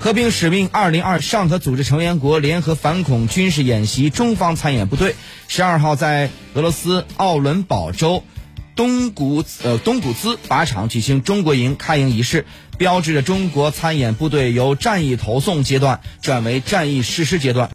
和平使命二零二上合组织成员国联合反恐军事演习中方参演部队十二号在俄罗斯奥伦堡州东古呃东古兹靶场举行中国营开营仪式，标志着中国参演部队由战役投送阶段转为战役实施阶段。